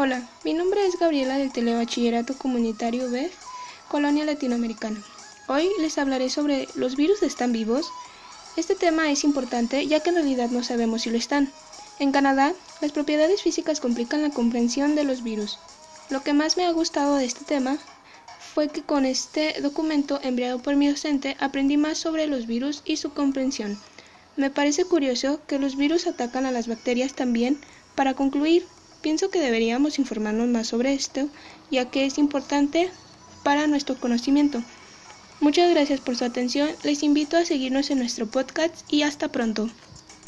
Hola, mi nombre es Gabriela del Telebachillerato Comunitario B, Colonia Latinoamericana. Hoy les hablaré sobre ¿los virus están vivos? Este tema es importante ya que en realidad no sabemos si lo están. En Canadá, las propiedades físicas complican la comprensión de los virus. Lo que más me ha gustado de este tema fue que con este documento enviado por mi docente aprendí más sobre los virus y su comprensión. Me parece curioso que los virus atacan a las bacterias también. Para concluir, pienso que deberíamos informarnos más sobre esto, ya que es importante para nuestro conocimiento. Muchas gracias por su atención, les invito a seguirnos en nuestro podcast y hasta pronto.